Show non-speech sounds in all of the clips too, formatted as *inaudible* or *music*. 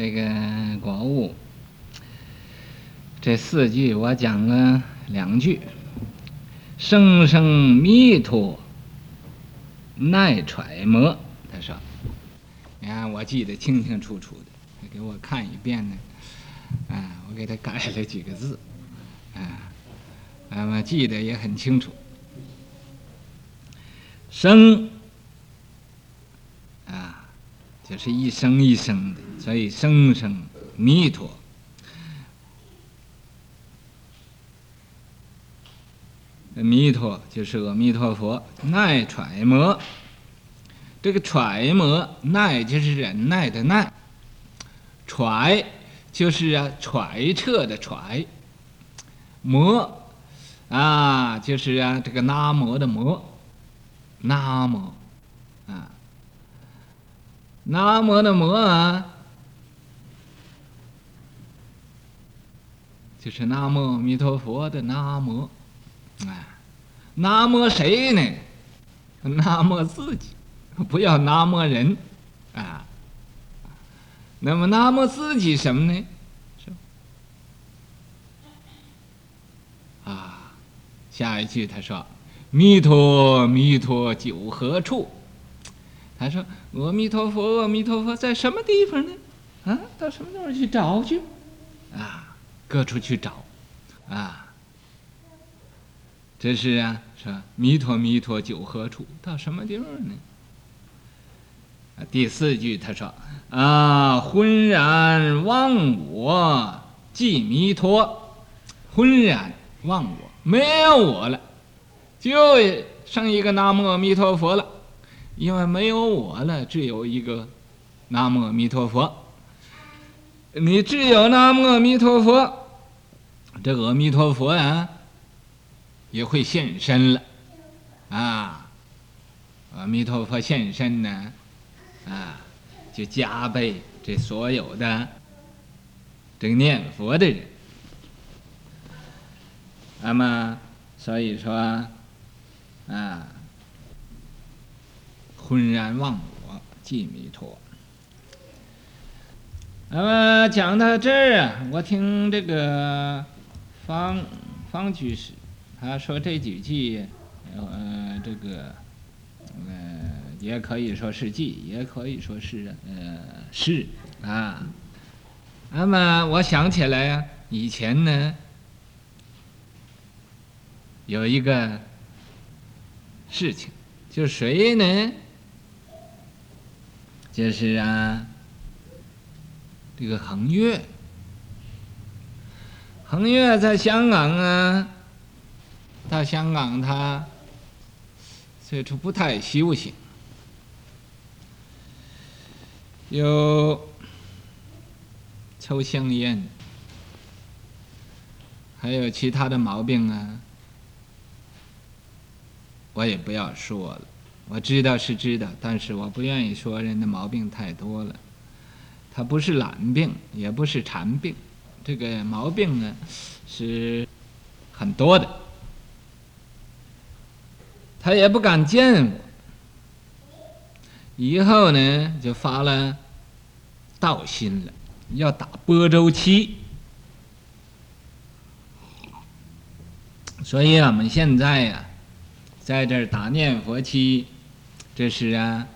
这个国物，这四句我讲了两句。生生弥陀耐揣摩，他说：“你看，我记得清清楚楚的，你给我看一遍呢。啊，我给他改了几个字，啊，那么记得也很清楚。生。”啊就是一生一生的，所以生生弥陀，弥陀就是阿弥陀佛，耐揣摩。这个揣摩，耐就是忍耐的耐，揣就是啊揣测的揣，摩啊就是啊这个拿摩的摩，拿摩。啊。南摩的摩啊，就是南无阿弥陀佛的南无，哎，南无谁呢？南无自己，不要南无人啊。那么南无自己什么呢？是啊，下一句他说：“弥陀弥陀久何处？”他说：“阿弥陀佛，阿弥陀佛，在什么地方呢？啊，到什么地方去找去？啊，各处去找，啊，这是啊，说弥陀弥陀九何处？到什么地方呢？第四句他说：啊，浑然忘我，即弥陀，浑然忘我，没有我了，就剩一个南无阿弥陀佛了。”因为没有我了，只有一个南无阿弥陀佛。你只有南无阿弥陀佛，这阿弥陀佛啊，也会现身了，啊，阿弥陀佛现身呢，啊，就加倍这所有的这个念佛的人。那么，所以说，啊。浑然忘我，即弥陀。那么讲到这儿啊，我听这个方方居士他说这几句，呃，这个呃，也可以说是偈，也可以说是呃是啊。那么我想起来啊，以前呢有一个事情，就谁呢？就是啊，这个恒岳，恒岳在香港啊，到香港他最初不太修行，有抽香烟，还有其他的毛病啊，我也不要说了。我知道是知道，但是我不愿意说人的毛病太多了。他不是懒病，也不是馋病，这个毛病呢是很多的。他也不敢见我。以后呢就发了道心了，要打般舟期。所以我们现在呀，在这儿打念佛期。这是啊，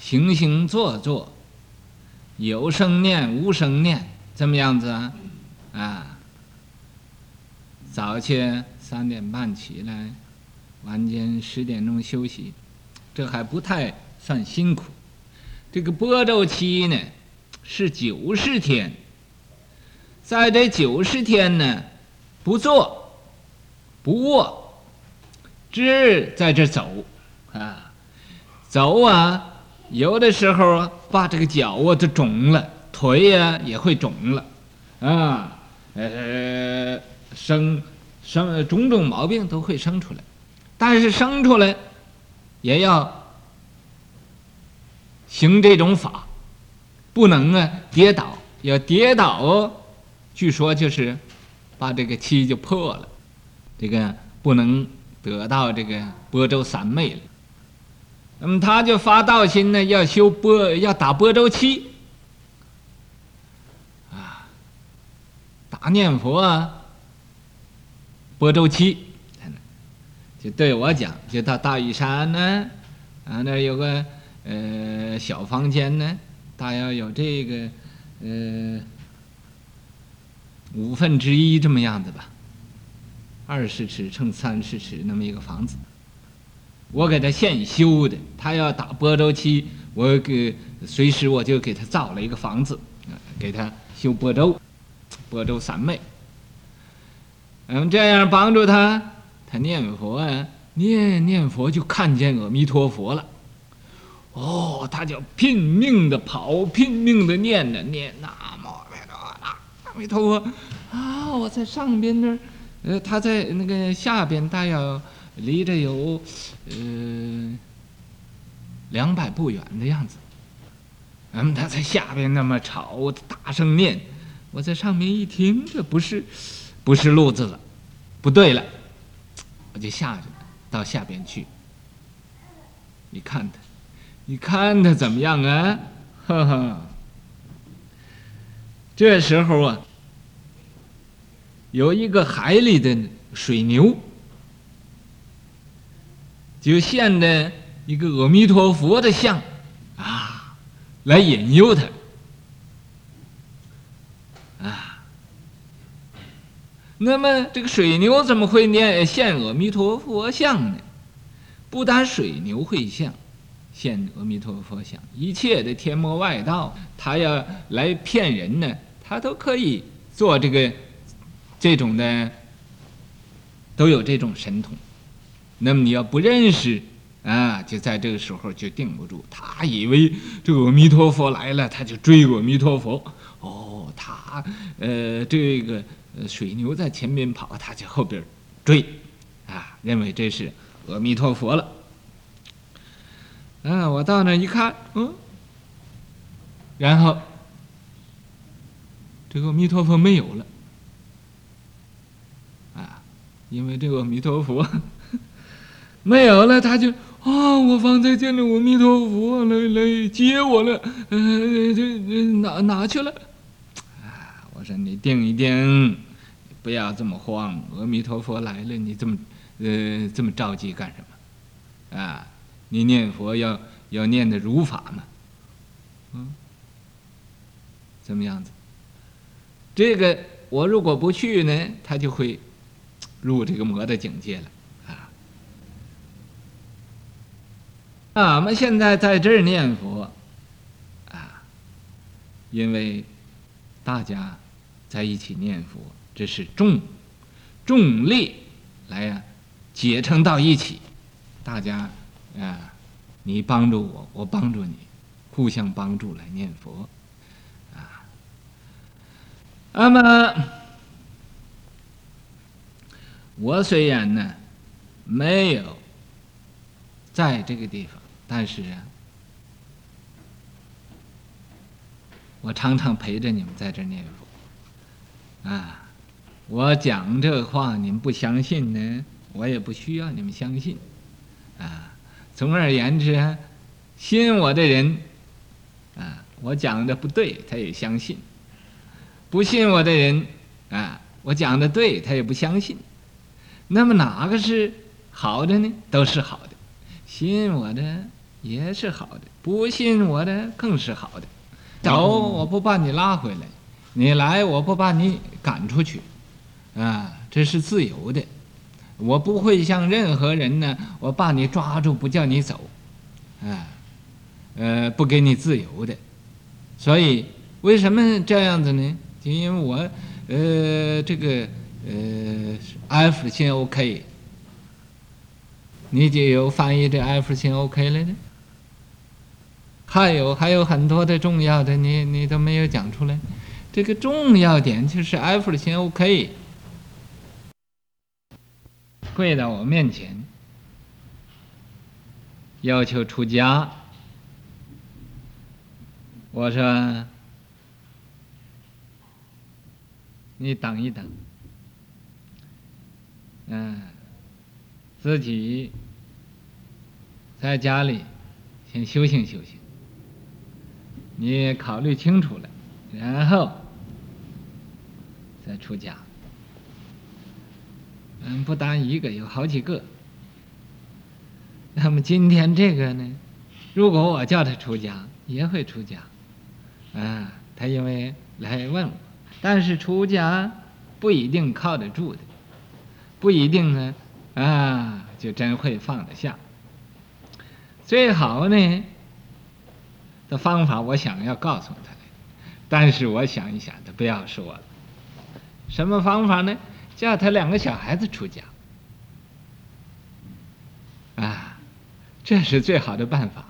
行行坐坐，有声念无声念，怎么样子啊？啊，早去三点半起来，晚间十点钟休息，这还不太算辛苦。这个般舟期呢，是九十天，在这九十天呢，不坐，不卧，只在这走。啊，走啊，有的时候，把这个脚啊都肿了，腿呀、也会肿了，啊，呃，生生种种毛病都会生出来，但是生出来也要行这种法，不能啊跌倒，要跌倒，据说就是把这个漆就破了，这个不能得到这个般舟三昧了。那么他就发道心呢，要修般，要打般舟期。打念佛啊，般舟期，就对我讲，就到大屿山呢，啊，那有个呃小房间呢，大约有这个呃五分之一这么样子吧，二十尺乘三十尺那么一个房子。我给他现修的，他要打般舟期，我给随时我就给他造了一个房子，给他修般舟，般舟三昧。嗯，这样帮助他，他念佛啊，念念佛就看见阿弥陀佛了。哦，他就拼命的跑，拼命的念呢，念阿弥陀佛阿弥陀佛，啊，我在上边那儿，呃，他在那个下边，大约。离着有，呃，两百步远的样子。嗯，他在下边那么吵，大声念，我在上面一听，这不是，不是路子了，不对了，我就下去了到下边去。你看他，你看他怎么样啊？哈哈。这时候啊，有一个海里的水牛。就现的一个阿弥陀佛的像，啊，来引诱他，那么这个水牛怎么会念现阿弥陀佛像呢？不但水牛会像，现阿弥陀佛像，一切的天魔外道，他要来骗人呢，他都可以做这个这种的，都有这种神通。那么你要不认识啊，就在这个时候就定不住。他以为这个阿弥陀佛来了，他就追阿弥陀佛。哦，他呃这个水牛在前面跑，他就后边追，啊，认为这是阿弥陀佛了。啊，我到那一看，嗯，然后这个阿弥陀佛没有了，啊，因为这个阿弥陀佛。*laughs* 没有了，他就啊、我方才见了阿弥陀佛来来接我了，嗯、这，这哪哪去了？我说你定一定，不要这么慌。阿弥陀佛来了，你这么呃这么着急干什么？啊，你念佛要要念的如法嘛，嗯，怎么样子？这个我如果不去呢，他就会入这个魔的境界了。啊，我们现在在这儿念佛，啊，因为大家在一起念佛，这是众众力来呀、结成到一起，大家啊，你帮助我，我帮助你，互相帮助来念佛，啊，那么我虽然呢没有在这个地方。但是啊，我常常陪着你们在这念佛，啊，我讲这话你们不相信呢，我也不需要你们相信，啊，总而言之啊，信我的人，啊，我讲的不对，他也相信；不信我的人，啊，我讲的对，他也不相信。那么哪个是好的呢？都是好的，信我的。也是好的，不信我的更是好的。走，我不把你拉回来；你来，我不把你赶出去。啊，这是自由的，我不会像任何人呢，我把你抓住不叫你走，啊，呃，不给你自由的。所以为什么这样子呢？就因为我，呃，这个，呃，F 先 OK，你就有翻译这 F 先 OK 了呢？还有还有很多的重要的，你你都没有讲出来。这个重要点就是 F 的先 OK，跪到我面前，要求出家。我说：“你等一等，嗯，自己在家里。”先修行修行。你考虑清楚了，然后出家。嗯，不单一个，有好几个。那么今天这个呢？如果我叫他出家，也会出家。啊，他因为来问我，但是出家不一定靠得住的，不一定呢，啊，就真会放得下。最好呢。的方法，我想要告诉他，但是我想一想，他不要说了。什么方法呢？叫他两个小孩子出家。啊，这是最好的办法，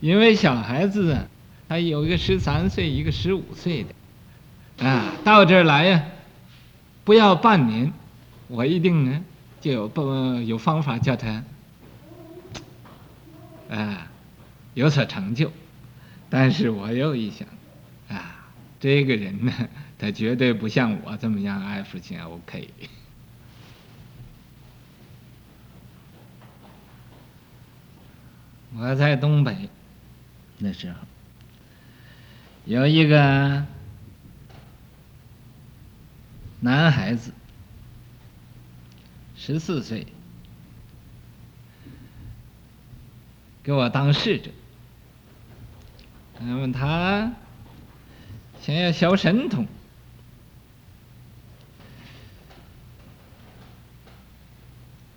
因为小孩子啊，他有一个十三岁，一个十五岁的，啊，到这儿来呀，不要半年，我一定呢就有不有方法叫他，啊，有所成就。但是我又一想，啊，这个人呢，他绝对不像我这么样爱父亲 OK。我在东北那时候，有一个男孩子，十四岁，给我当侍者。那么他想要学神通，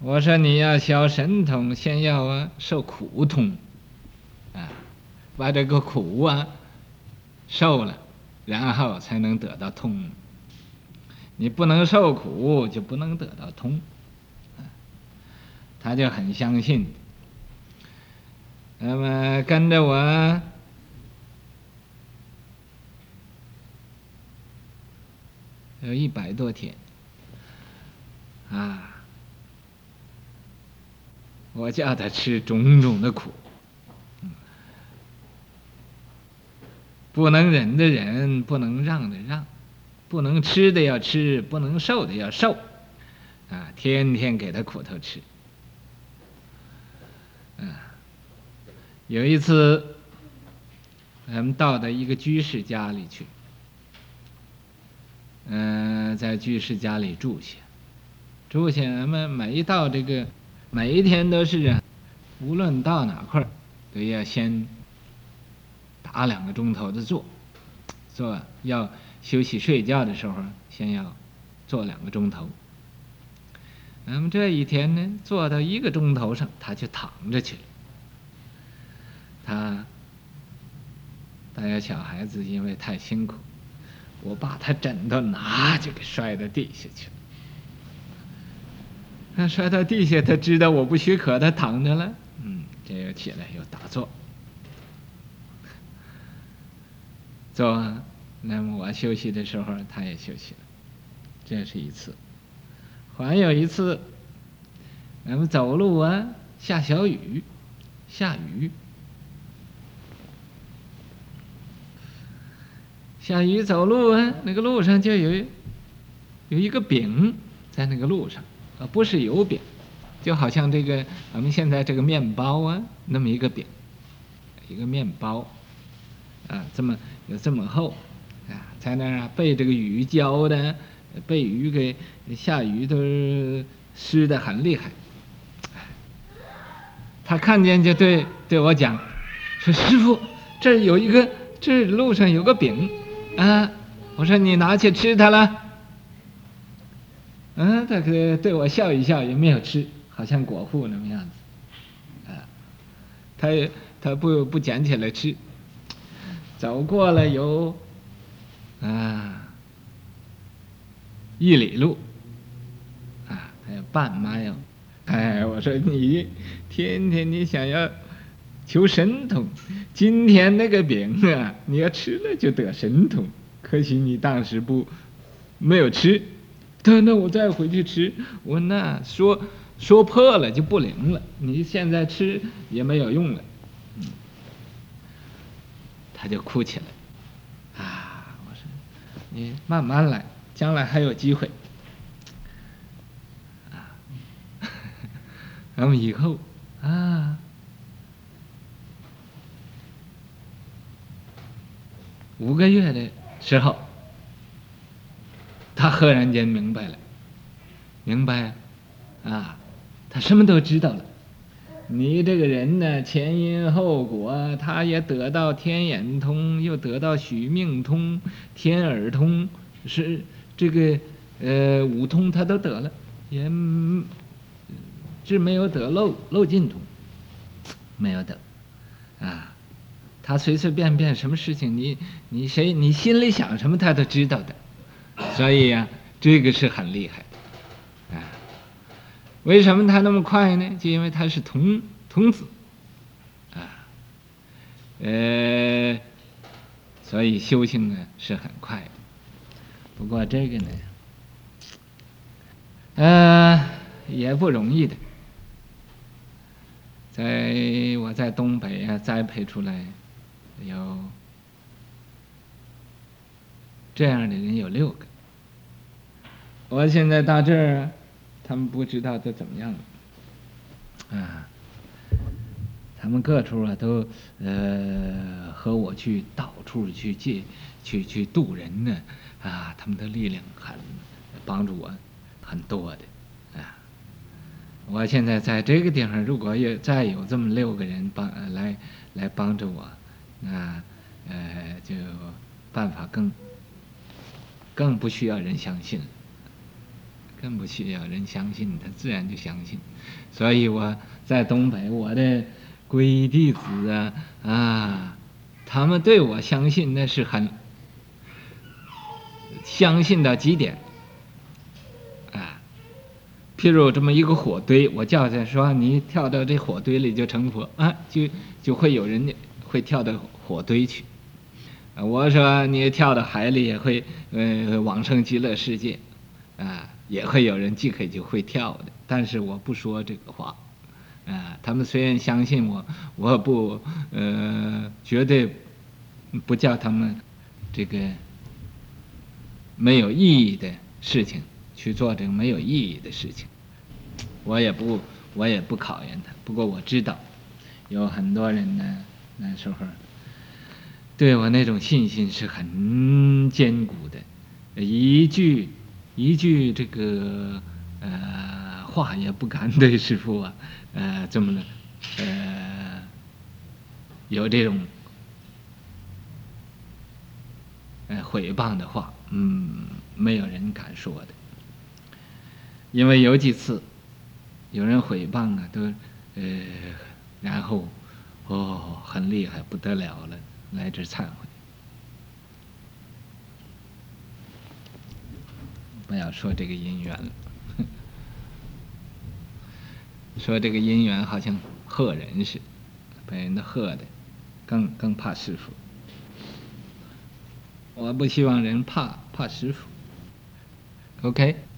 我说你要学神通，先要啊受苦通，啊，把这个苦啊受了，然后才能得到通。你不能受苦，就不能得到通。他就很相信，那么跟着我。有一百多天，啊！我叫他吃种种的苦，不能忍的忍，不能让的让，不能吃的要吃，不能受的要受，啊！天天给他苦头吃，啊！有一次，咱们到的一个居士家里去。嗯、在居士家里住下，住下，咱们每一到这个，每一天都是啊，无论到哪块儿，都要先打两个钟头的坐，坐要休息睡觉的时候，先要坐两个钟头。那么这一天呢，坐到一个钟头上，他就躺着去了。他，大家小孩子因为太辛苦。我把他枕头拿就给摔到地下去了。他摔到地下，他知道我不许可，他躺着了。嗯，这又起来又打坐，*laughs* 坐完，那么我休息的时候，他也休息了。这是一次，还有一次，咱们走路啊，下小雨，下雨。下雨走路啊，那个路上就有有一个饼在那个路上，啊，不是油饼，就好像这个我们现在这个面包啊，那么一个饼，一个面包，啊，这么有这么厚，啊，在那儿被这个雨浇的，被雨给下雨都湿的很厉害。他看见就对对我讲，说师傅，这有一个，这路上有个饼。啊！我说你拿去吃它了。嗯，他可对我笑一笑，也没有吃，好像果腹那么样子。啊，他也他不不捡起来吃，走过了有啊一里路，啊，还有半迈。哎，我说你天天你想要。求神通，今天那个饼啊，你要吃了就得神通。可惜你当时不没有吃，*laughs* 他那我再回去吃，我那说说破了就不灵了。你现在吃也没有用了，嗯，他就哭起来。啊，我说你慢慢来，将来还有机会。啊，*laughs* 咱们以后啊，五个月的时候。他赫然间明白了，明白，啊，他什么都知道了。你这个人呢，前因后果，他也得到天眼通，又得到许命通、天耳通，是这个呃五通他都得了，也只没有得漏漏尽通，没有得，啊。他随随便便什么事情，你你谁你心里想什么，他都知道的，所以呀、啊，这个是很厉害的，啊，为什么他那么快呢？就因为他是童童子，啊，呃，所以修行呢是很快的。不过这个呢，呃，也不容易的，在我在东北啊栽培出来。有这样的人有六个，我现在到这儿，他们不知道都怎么样了，啊，他们各处啊都呃和我去到处去借去去渡人呢，啊，他们的力量很帮助我很多的，啊，我现在在这个地方，如果有再有这么六个人帮来来帮助我。那，呃，就办法更更不需要人相信，更不需要人相信，他自然就相信。所以我在东北，我的皈依弟子啊啊，他们对我相信那是很相信到极点啊。譬如这么一个火堆，我叫他说：“你跳到这火堆里就成佛啊！”就就会有人会跳到火堆去，我说你跳到海里也会，呃，往生极乐世界，啊，也会有人即刻就会跳的。但是我不说这个话，啊，他们虽然相信我，我不，呃，绝对不叫他们这个没有意义的事情去做这个没有意义的事情。我也不，我也不考验他。不过我知道，有很多人呢。那时候，对我那种信心是很坚固的，一句一句这个呃话也不敢对 *laughs* 师傅啊，呃这么呃有这种呃毁谤的话，嗯，没有人敢说的，因为有几次有人毁谤啊，都呃然后。哦，很厉害，不得了了，来这忏悔。不要说这个姻缘了，说这个姻缘好像吓人似的，被人都吓的，更更怕师傅。我不希望人怕怕师傅。OK。